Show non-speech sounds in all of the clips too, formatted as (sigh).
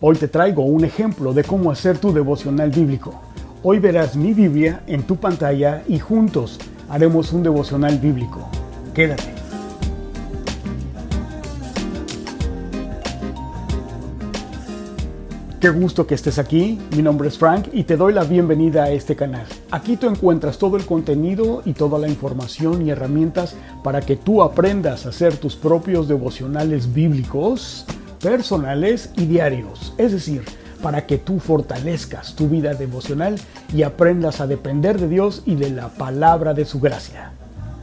Hoy te traigo un ejemplo de cómo hacer tu devocional bíblico. Hoy verás mi Biblia en tu pantalla y juntos haremos un devocional bíblico. Quédate. Qué gusto que estés aquí, mi nombre es Frank y te doy la bienvenida a este canal. Aquí tú encuentras todo el contenido y toda la información y herramientas para que tú aprendas a hacer tus propios devocionales bíblicos, personales y diarios. Es decir, para que tú fortalezcas tu vida devocional y aprendas a depender de Dios y de la palabra de su gracia.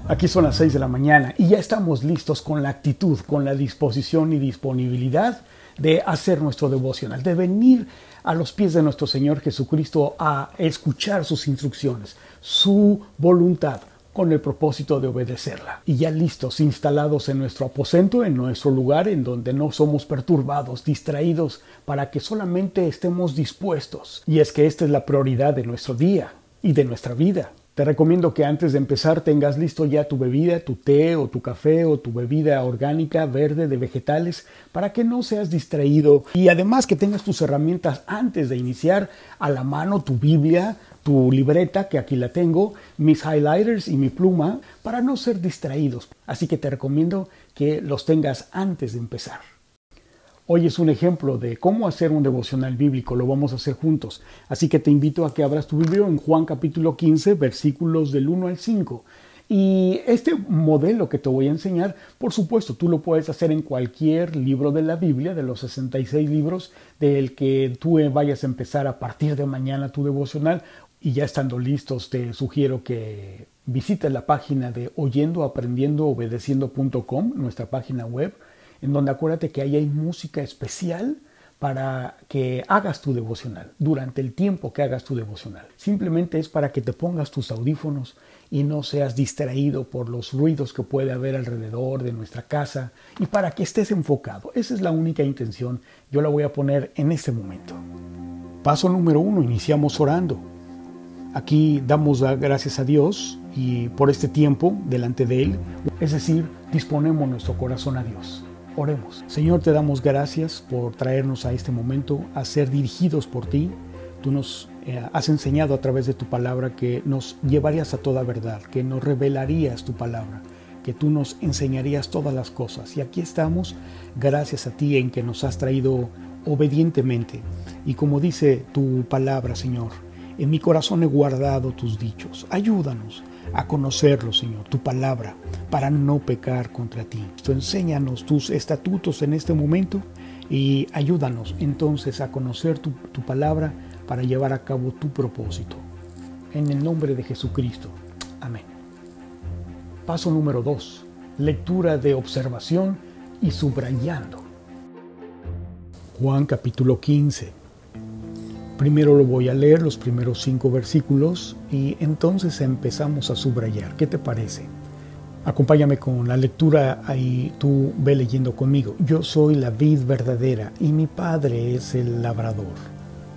Aquí son las 6 de la mañana y ya estamos listos con la actitud, con la disposición y disponibilidad de hacer nuestro devocional, de venir a los pies de nuestro Señor Jesucristo a escuchar sus instrucciones, su voluntad, con el propósito de obedecerla. Y ya listos, instalados en nuestro aposento, en nuestro lugar, en donde no somos perturbados, distraídos, para que solamente estemos dispuestos. Y es que esta es la prioridad de nuestro día y de nuestra vida. Te recomiendo que antes de empezar tengas listo ya tu bebida, tu té o tu café o tu bebida orgánica verde de vegetales para que no seas distraído y además que tengas tus herramientas antes de iniciar a la mano tu Biblia, tu libreta que aquí la tengo, mis highlighters y mi pluma para no ser distraídos. Así que te recomiendo que los tengas antes de empezar. Hoy es un ejemplo de cómo hacer un devocional bíblico, lo vamos a hacer juntos. Así que te invito a que abras tu Biblia en Juan capítulo 15, versículos del 1 al 5. Y este modelo que te voy a enseñar, por supuesto, tú lo puedes hacer en cualquier libro de la Biblia, de los 66 libros del que tú vayas a empezar a partir de mañana tu devocional. Y ya estando listos, te sugiero que visites la página de oyendoaprendiendoobedeciendo.com, nuestra página web en donde acuérdate que ahí hay música especial para que hagas tu devocional, durante el tiempo que hagas tu devocional. Simplemente es para que te pongas tus audífonos y no seas distraído por los ruidos que puede haber alrededor de nuestra casa y para que estés enfocado. Esa es la única intención. Yo la voy a poner en este momento. Paso número uno, iniciamos orando. Aquí damos gracias a Dios y por este tiempo delante de Él, es decir, disponemos nuestro corazón a Dios. Oremos. Señor, te damos gracias por traernos a este momento, a ser dirigidos por ti. Tú nos eh, has enseñado a través de tu palabra que nos llevarías a toda verdad, que nos revelarías tu palabra, que tú nos enseñarías todas las cosas. Y aquí estamos, gracias a ti en que nos has traído obedientemente. Y como dice tu palabra, Señor, en mi corazón he guardado tus dichos. Ayúdanos a conocerlo, Señor, tu palabra, para no pecar contra ti. Tú enséñanos tus estatutos en este momento y ayúdanos entonces a conocer tu, tu palabra para llevar a cabo tu propósito. En el nombre de Jesucristo. Amén. Paso número 2. Lectura de observación y subrayando. Juan capítulo 15 Primero lo voy a leer, los primeros cinco versículos, y entonces empezamos a subrayar. ¿Qué te parece? Acompáñame con la lectura ahí tú ve leyendo conmigo. Yo soy la vid verdadera y mi padre es el labrador.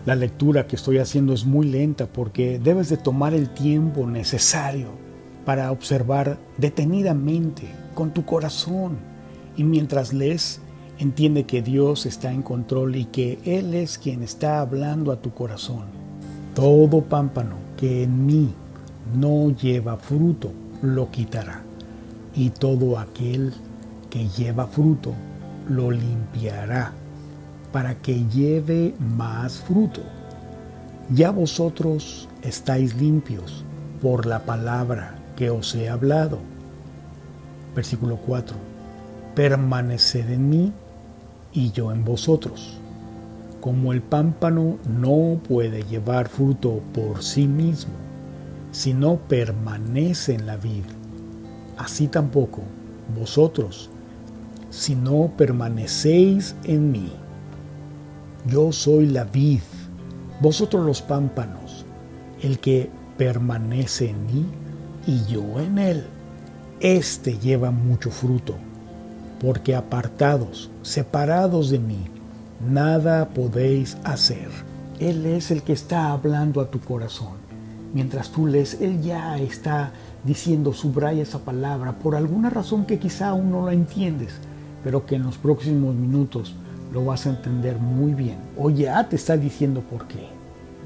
La lectura que estoy haciendo es muy lenta porque debes de tomar el tiempo necesario para observar detenidamente con tu corazón y mientras lees Entiende que Dios está en control y que Él es quien está hablando a tu corazón. Todo pámpano que en mí no lleva fruto, lo quitará. Y todo aquel que lleva fruto, lo limpiará, para que lleve más fruto. Ya vosotros estáis limpios por la palabra que os he hablado. Versículo 4. Permaneced en mí y yo en vosotros. Como el pámpano no puede llevar fruto por sí mismo, si no permanece en la vid, así tampoco vosotros, si no permanecéis en mí. Yo soy la vid, vosotros los pámpanos, el que permanece en mí y yo en él. Este lleva mucho fruto porque apartados, separados de mí, nada podéis hacer. Él es el que está hablando a tu corazón. Mientras tú lees, Él ya está diciendo, subraya esa palabra por alguna razón que quizá aún no la entiendes, pero que en los próximos minutos lo vas a entender muy bien. O ya te está diciendo por qué.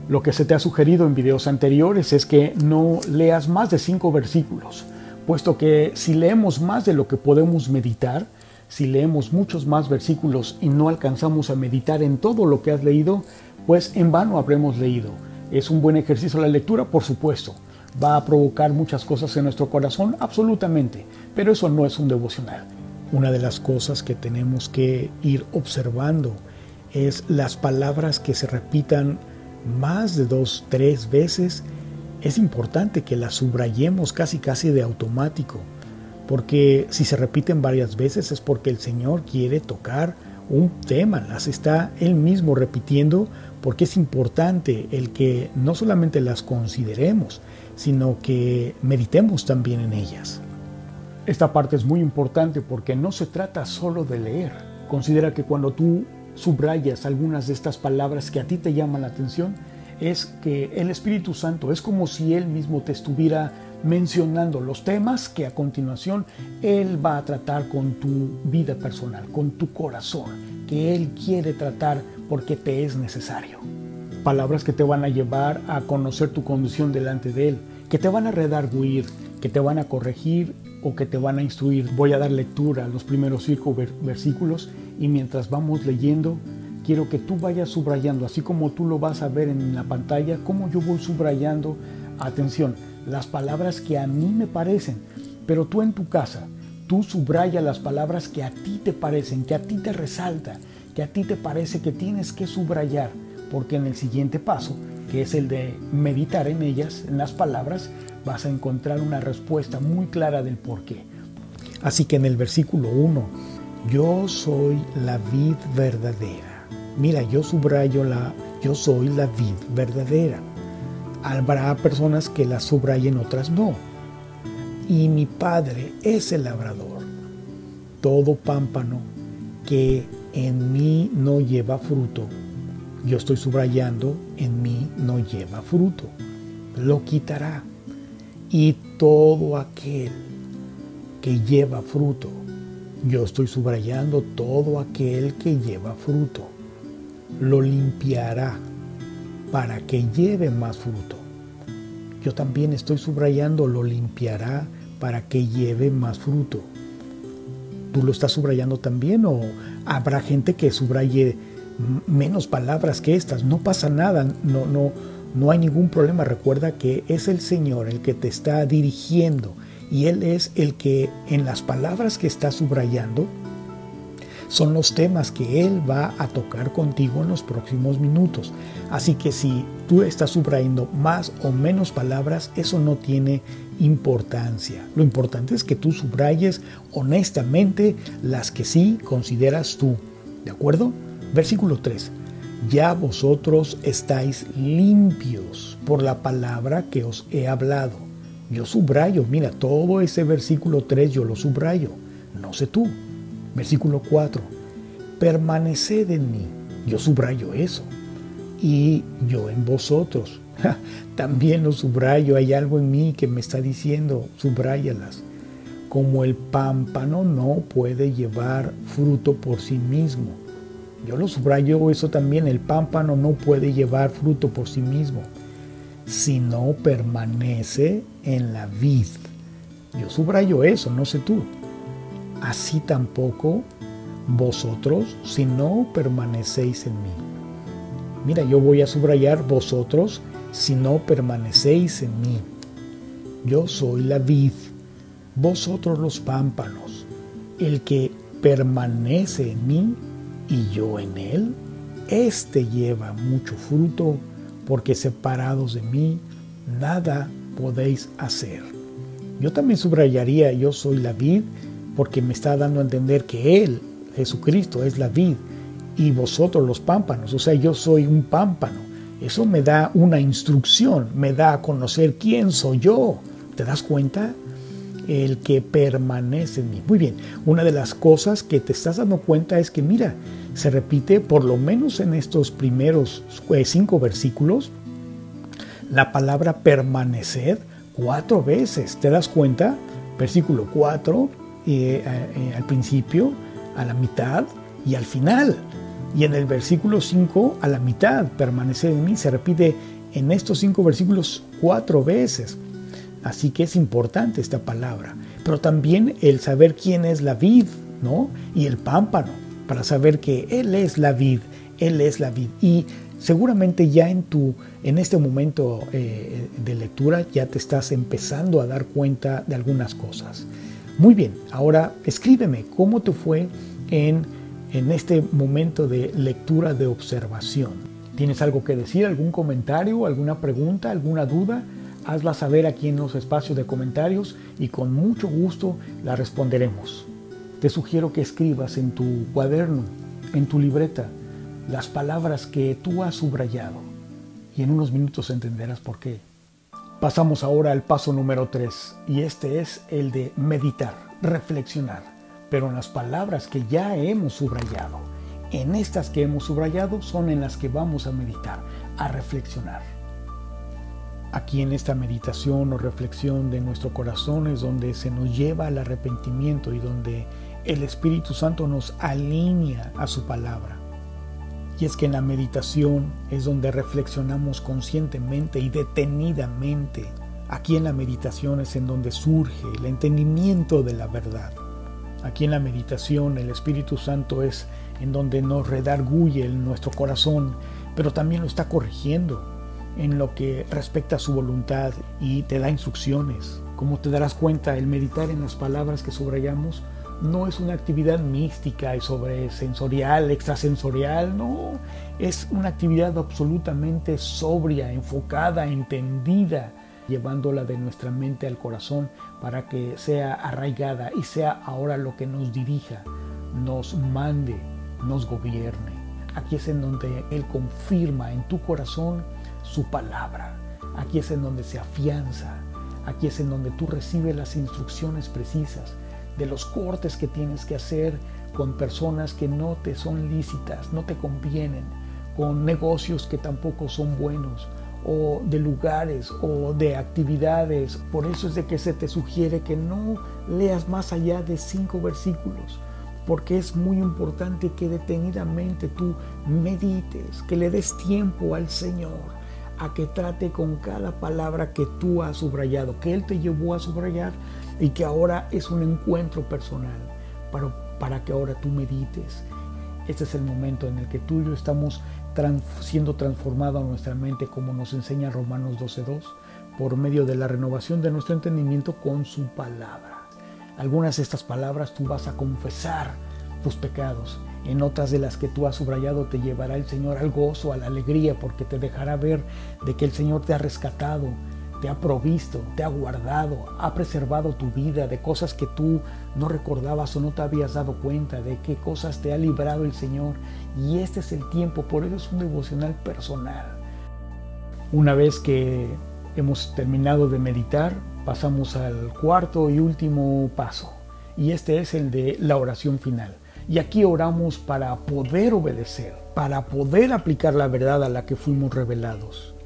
Lo que se te ha sugerido en videos anteriores es que no leas más de cinco versículos, puesto que si leemos más de lo que podemos meditar, si leemos muchos más versículos y no alcanzamos a meditar en todo lo que has leído, pues en vano habremos leído. Es un buen ejercicio la lectura, por supuesto. Va a provocar muchas cosas en nuestro corazón, absolutamente, pero eso no es un devocional. Una de las cosas que tenemos que ir observando es las palabras que se repitan más de dos, tres veces. Es importante que las subrayemos casi casi de automático, porque si se repiten varias veces es porque el Señor quiere tocar un tema, las está Él mismo repitiendo, porque es importante el que no solamente las consideremos, sino que meditemos también en ellas. Esta parte es muy importante porque no se trata solo de leer. Considera que cuando tú subrayas algunas de estas palabras que a ti te llaman la atención, es que el Espíritu Santo es como si Él mismo te estuviera mencionando los temas que a continuación Él va a tratar con tu vida personal, con tu corazón, que Él quiere tratar porque te es necesario. Palabras que te van a llevar a conocer tu condición delante de Él, que te van a redarguir, que te van a corregir o que te van a instruir. Voy a dar lectura a los primeros cinco versículos y mientras vamos leyendo, quiero que tú vayas subrayando, así como tú lo vas a ver en la pantalla, como yo voy subrayando, atención, las palabras que a mí me parecen, pero tú en tu casa, tú subraya las palabras que a ti te parecen, que a ti te resalta, que a ti te parece que tienes que subrayar, porque en el siguiente paso, que es el de meditar en ellas, en las palabras, vas a encontrar una respuesta muy clara del por qué. Así que en el versículo 1, yo soy la vid verdadera. Mira, yo subrayo la, yo soy la vid verdadera. Habrá personas que la subrayen, otras no. Y mi padre es el labrador. Todo pámpano que en mí no lleva fruto, yo estoy subrayando, en mí no lleva fruto. Lo quitará y todo aquel que lleva fruto. Yo estoy subrayando todo aquel que lleva fruto. Lo limpiará para que lleve más fruto. Yo también estoy subrayando lo limpiará para que lleve más fruto. ¿Tú lo estás subrayando también o habrá gente que subraye menos palabras que estas? No pasa nada, no no no hay ningún problema. Recuerda que es el Señor el que te está dirigiendo y Él es el que en las palabras que está subrayando son los temas que Él va a tocar contigo en los próximos minutos. Así que si tú estás subrayando más o menos palabras, eso no tiene importancia. Lo importante es que tú subrayes honestamente las que sí consideras tú. ¿De acuerdo? Versículo 3 ya vosotros estáis limpios por la palabra que os he hablado. Yo subrayo, mira, todo ese versículo 3 yo lo subrayo, no sé tú. Versículo 4, permaneced en mí, yo subrayo eso. Y yo en vosotros, (laughs) también lo subrayo, hay algo en mí que me está diciendo, subráyalas. Como el pámpano no puede llevar fruto por sí mismo, yo lo subrayo eso también, el pámpano no puede llevar fruto por sí mismo, si no permanece en la vid. Yo subrayo eso, no sé tú. Así tampoco vosotros si no permanecéis en mí. Mira, yo voy a subrayar vosotros si no permanecéis en mí. Yo soy la vid, vosotros los pámpanos. El que permanece en mí y yo en él, éste lleva mucho fruto, porque separados de mí nada podéis hacer. Yo también subrayaría, yo soy la vid, porque me está dando a entender que Él, Jesucristo, es la vid, y vosotros los pámpanos, o sea, yo soy un pámpano. Eso me da una instrucción, me da a conocer quién soy yo. ¿Te das cuenta? el que permanece en mí. Muy bien, una de las cosas que te estás dando cuenta es que, mira, se repite por lo menos en estos primeros eh, cinco versículos la palabra permanecer cuatro veces. ¿Te das cuenta? Versículo 4, eh, eh, al principio, a la mitad y al final. Y en el versículo 5, a la mitad, permanecer en mí, se repite en estos cinco versículos cuatro veces. Así que es importante esta palabra. Pero también el saber quién es la vid, ¿no? Y el pámpano, para saber que Él es la vid, Él es la vid. Y seguramente ya en, tu, en este momento eh, de lectura ya te estás empezando a dar cuenta de algunas cosas. Muy bien, ahora escríbeme cómo te fue en, en este momento de lectura de observación. ¿Tienes algo que decir, algún comentario, alguna pregunta, alguna duda? Hazla saber aquí en los espacios de comentarios y con mucho gusto la responderemos. Te sugiero que escribas en tu cuaderno, en tu libreta, las palabras que tú has subrayado y en unos minutos entenderás por qué. Pasamos ahora al paso número 3 y este es el de meditar, reflexionar, pero en las palabras que ya hemos subrayado. En estas que hemos subrayado son en las que vamos a meditar, a reflexionar. Aquí en esta meditación o reflexión de nuestro corazón es donde se nos lleva al arrepentimiento y donde el Espíritu Santo nos alinea a su palabra. Y es que en la meditación es donde reflexionamos conscientemente y detenidamente. Aquí en la meditación es en donde surge el entendimiento de la verdad. Aquí en la meditación el Espíritu Santo es en donde nos redarguye en nuestro corazón, pero también lo está corrigiendo en lo que respecta a su voluntad y te da instrucciones. Como te darás cuenta, el meditar en las palabras que subrayamos no es una actividad mística y sobre sensorial, extrasensorial, no, es una actividad absolutamente sobria, enfocada, entendida, llevándola de nuestra mente al corazón para que sea arraigada y sea ahora lo que nos dirija, nos mande, nos gobierne. Aquí es en donde Él confirma en tu corazón su palabra. Aquí es en donde se afianza. Aquí es en donde tú recibes las instrucciones precisas de los cortes que tienes que hacer con personas que no te son lícitas, no te convienen, con negocios que tampoco son buenos, o de lugares o de actividades. Por eso es de que se te sugiere que no leas más allá de cinco versículos, porque es muy importante que detenidamente tú medites, que le des tiempo al Señor a que trate con cada palabra que tú has subrayado, que Él te llevó a subrayar y que ahora es un encuentro personal para, para que ahora tú medites. Este es el momento en el que tú y yo estamos siendo transformada nuestra mente como nos enseña Romanos 12.2 por medio de la renovación de nuestro entendimiento con su palabra. Algunas de estas palabras tú vas a confesar tus pecados. En otras de las que tú has subrayado te llevará el Señor al gozo, a la alegría, porque te dejará ver de que el Señor te ha rescatado, te ha provisto, te ha guardado, ha preservado tu vida de cosas que tú no recordabas o no te habías dado cuenta, de qué cosas te ha librado el Señor. Y este es el tiempo, por eso es un devocional personal. Una vez que hemos terminado de meditar, pasamos al cuarto y último paso, y este es el de la oración final. Y aquí oramos para poder obedecer, para poder aplicar la verdad a la que fuimos revelados.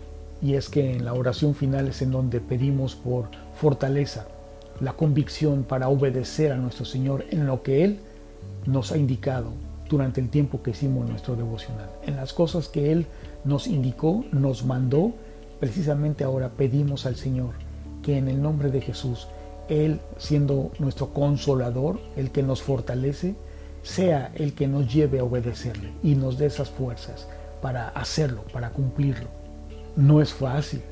Y es que en la oración final es en donde pedimos por fortaleza, la convicción para obedecer a nuestro Señor en lo que Él nos ha indicado durante el tiempo que hicimos nuestro devocional. En las cosas que Él nos indicó, nos mandó, precisamente ahora pedimos al Señor que en el nombre de Jesús, Él siendo nuestro consolador, el que nos fortalece, sea el que nos lleve a obedecerle y nos dé esas fuerzas para hacerlo, para cumplirlo. No es fácil,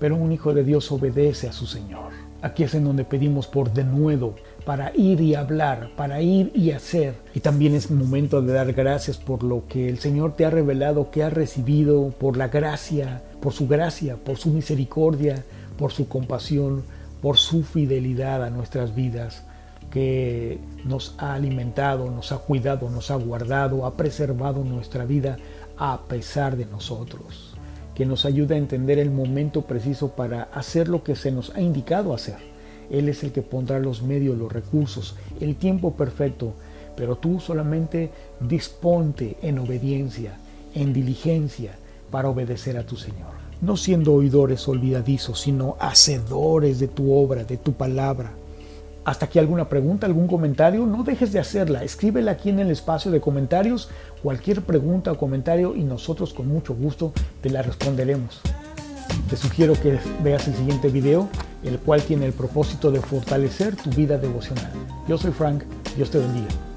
pero un hijo de Dios obedece a su Señor. Aquí es en donde pedimos por denuedo, para ir y hablar, para ir y hacer. Y también es momento de dar gracias por lo que el Señor te ha revelado, que has recibido, por la gracia, por su gracia, por su misericordia, por su compasión, por su fidelidad a nuestras vidas, que nos ha alimentado, nos ha cuidado, nos ha guardado, ha preservado nuestra vida a pesar de nosotros que nos ayuda a entender el momento preciso para hacer lo que se nos ha indicado hacer. Él es el que pondrá los medios, los recursos, el tiempo perfecto, pero tú solamente disponte en obediencia, en diligencia, para obedecer a tu Señor. No siendo oidores olvidadizos, sino hacedores de tu obra, de tu palabra. Hasta aquí alguna pregunta, algún comentario, no dejes de hacerla. Escríbela aquí en el espacio de comentarios, cualquier pregunta o comentario y nosotros con mucho gusto te la responderemos. Te sugiero que veas el siguiente video, el cual tiene el propósito de fortalecer tu vida devocional. Yo soy Frank, Dios te bendiga.